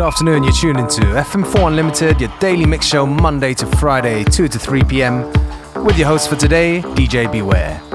Good afternoon, you're tuned into FM4 Unlimited, your daily mix show Monday to Friday, 2 to 3 pm, with your host for today, DJ Beware.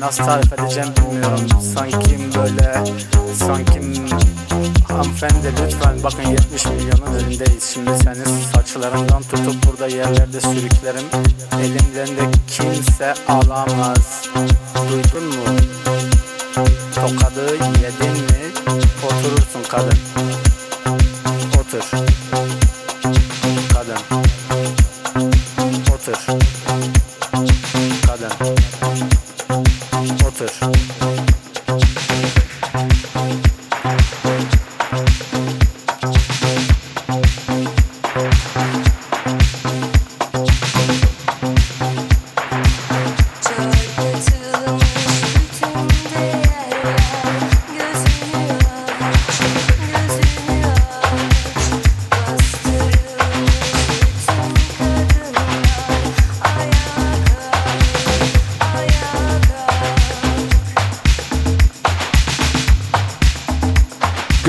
Nasıl tarif edeceğim bilmiyorum. Sanki böyle sanki hanımefendi lütfen bakın 70 milyonun önündeyiz. Şimdi senin saçlarından tutup burada yerlerde sürüklerim. Elimden de kimse alamaz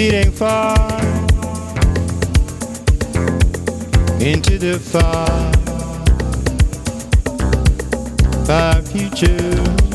Beating far into the far, far future.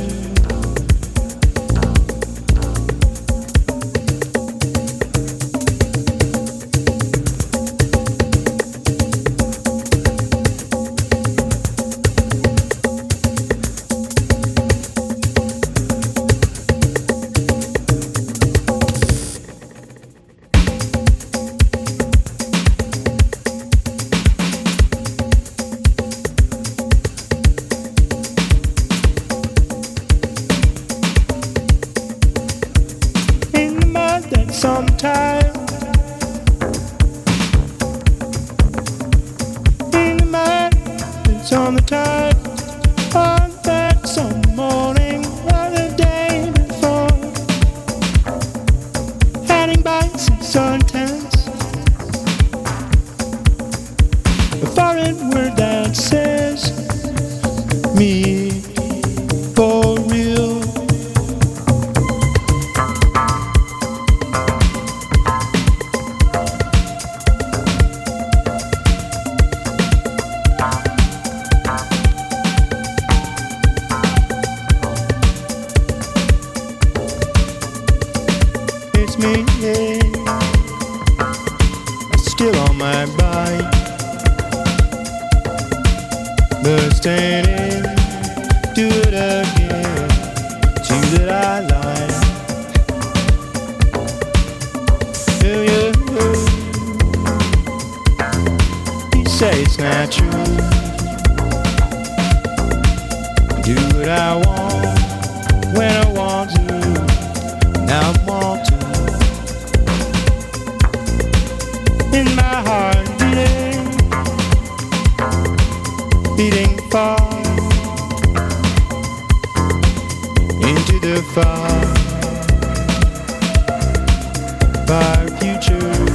Do you? Say it's not true. Do what I want when I want to. Now. far, far future.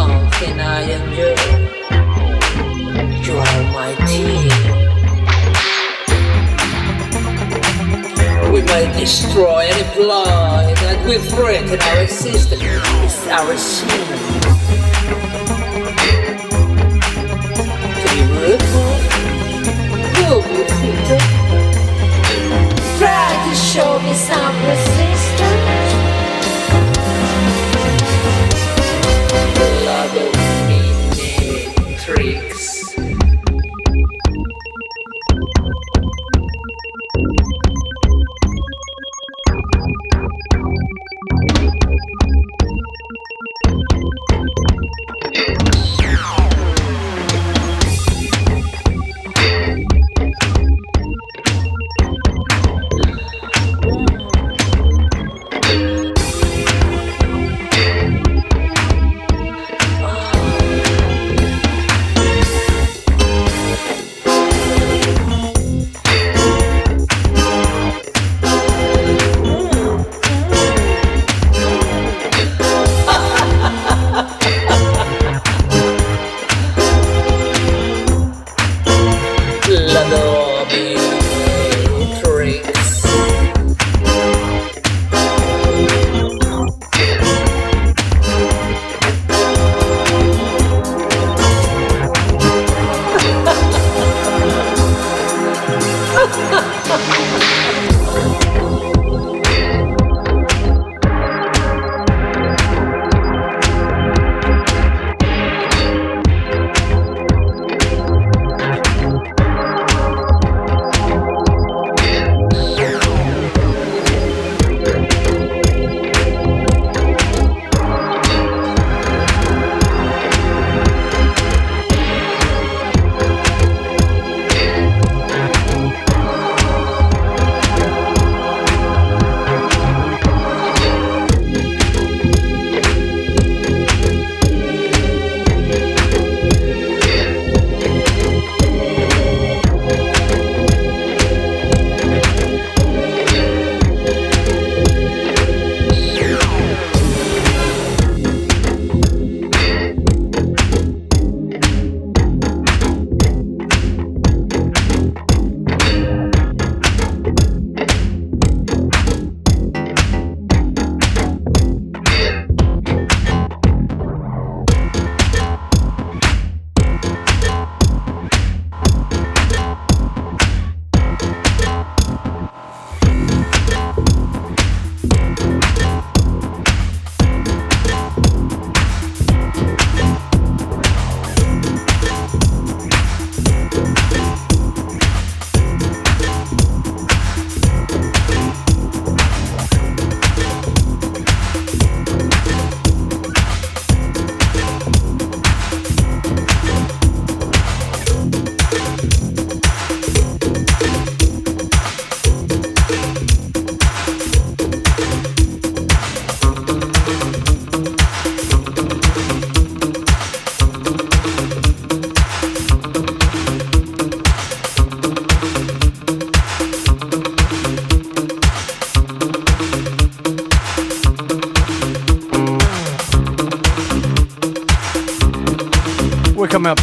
belong, and I endure? you. Are my team. We may destroy any blind that we threaten our existence. It's our sin. To be rude, you'll Try to show me some resistance. One, two, three.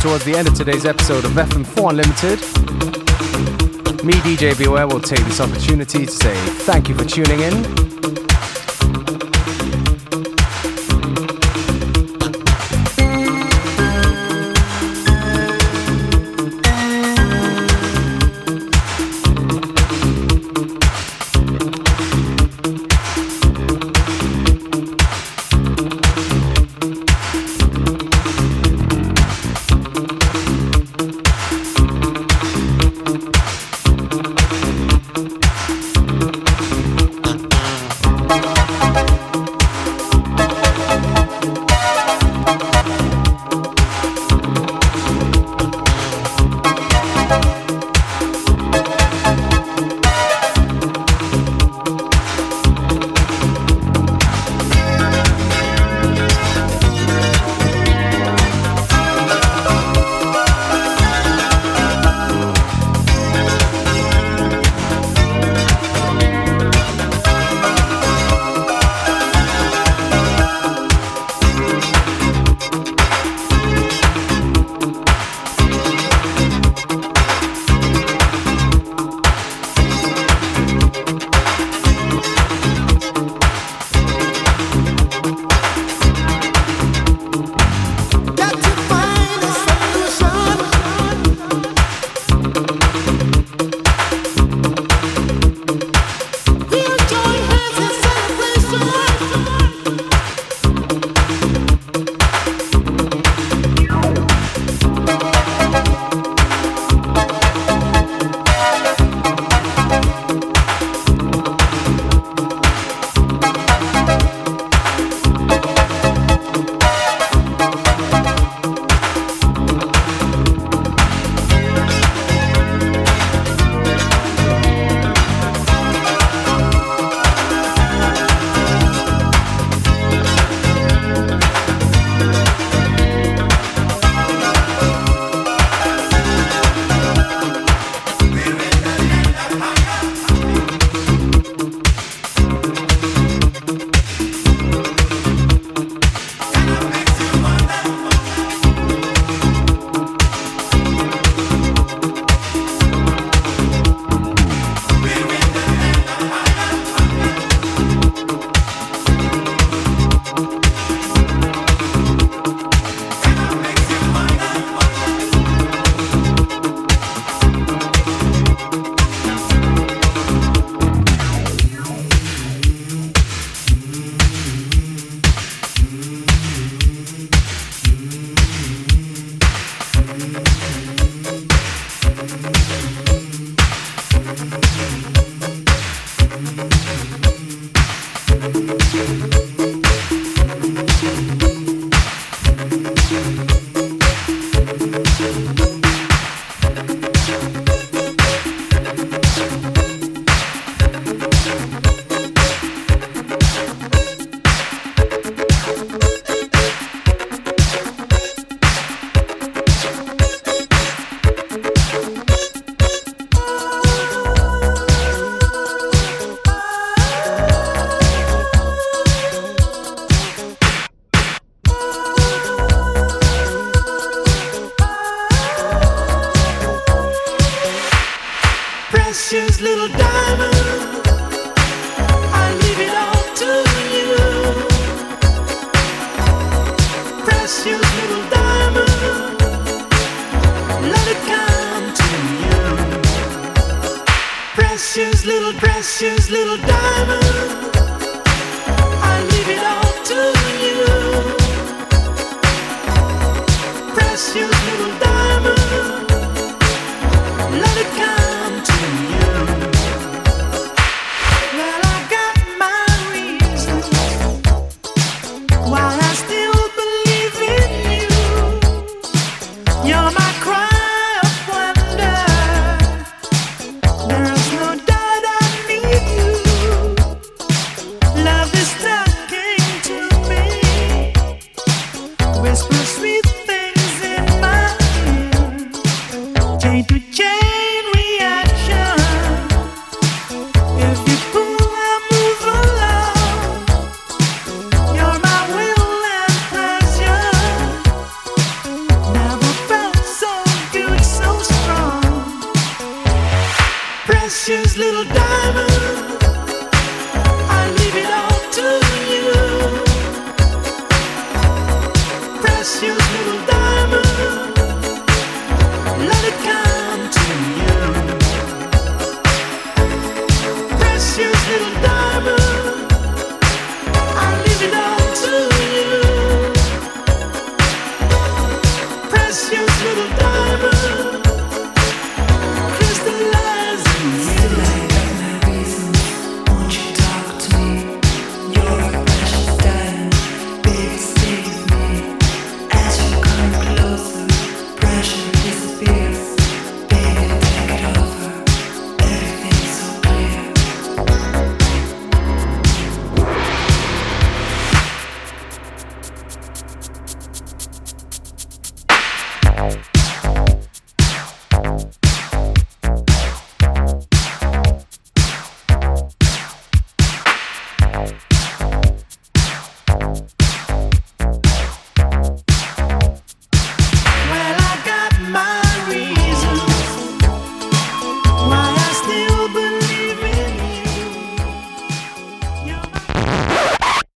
Towards the end of today's episode of FM4 Unlimited. Me, DJ Beware, will take this opportunity to say thank you for tuning in. sweet.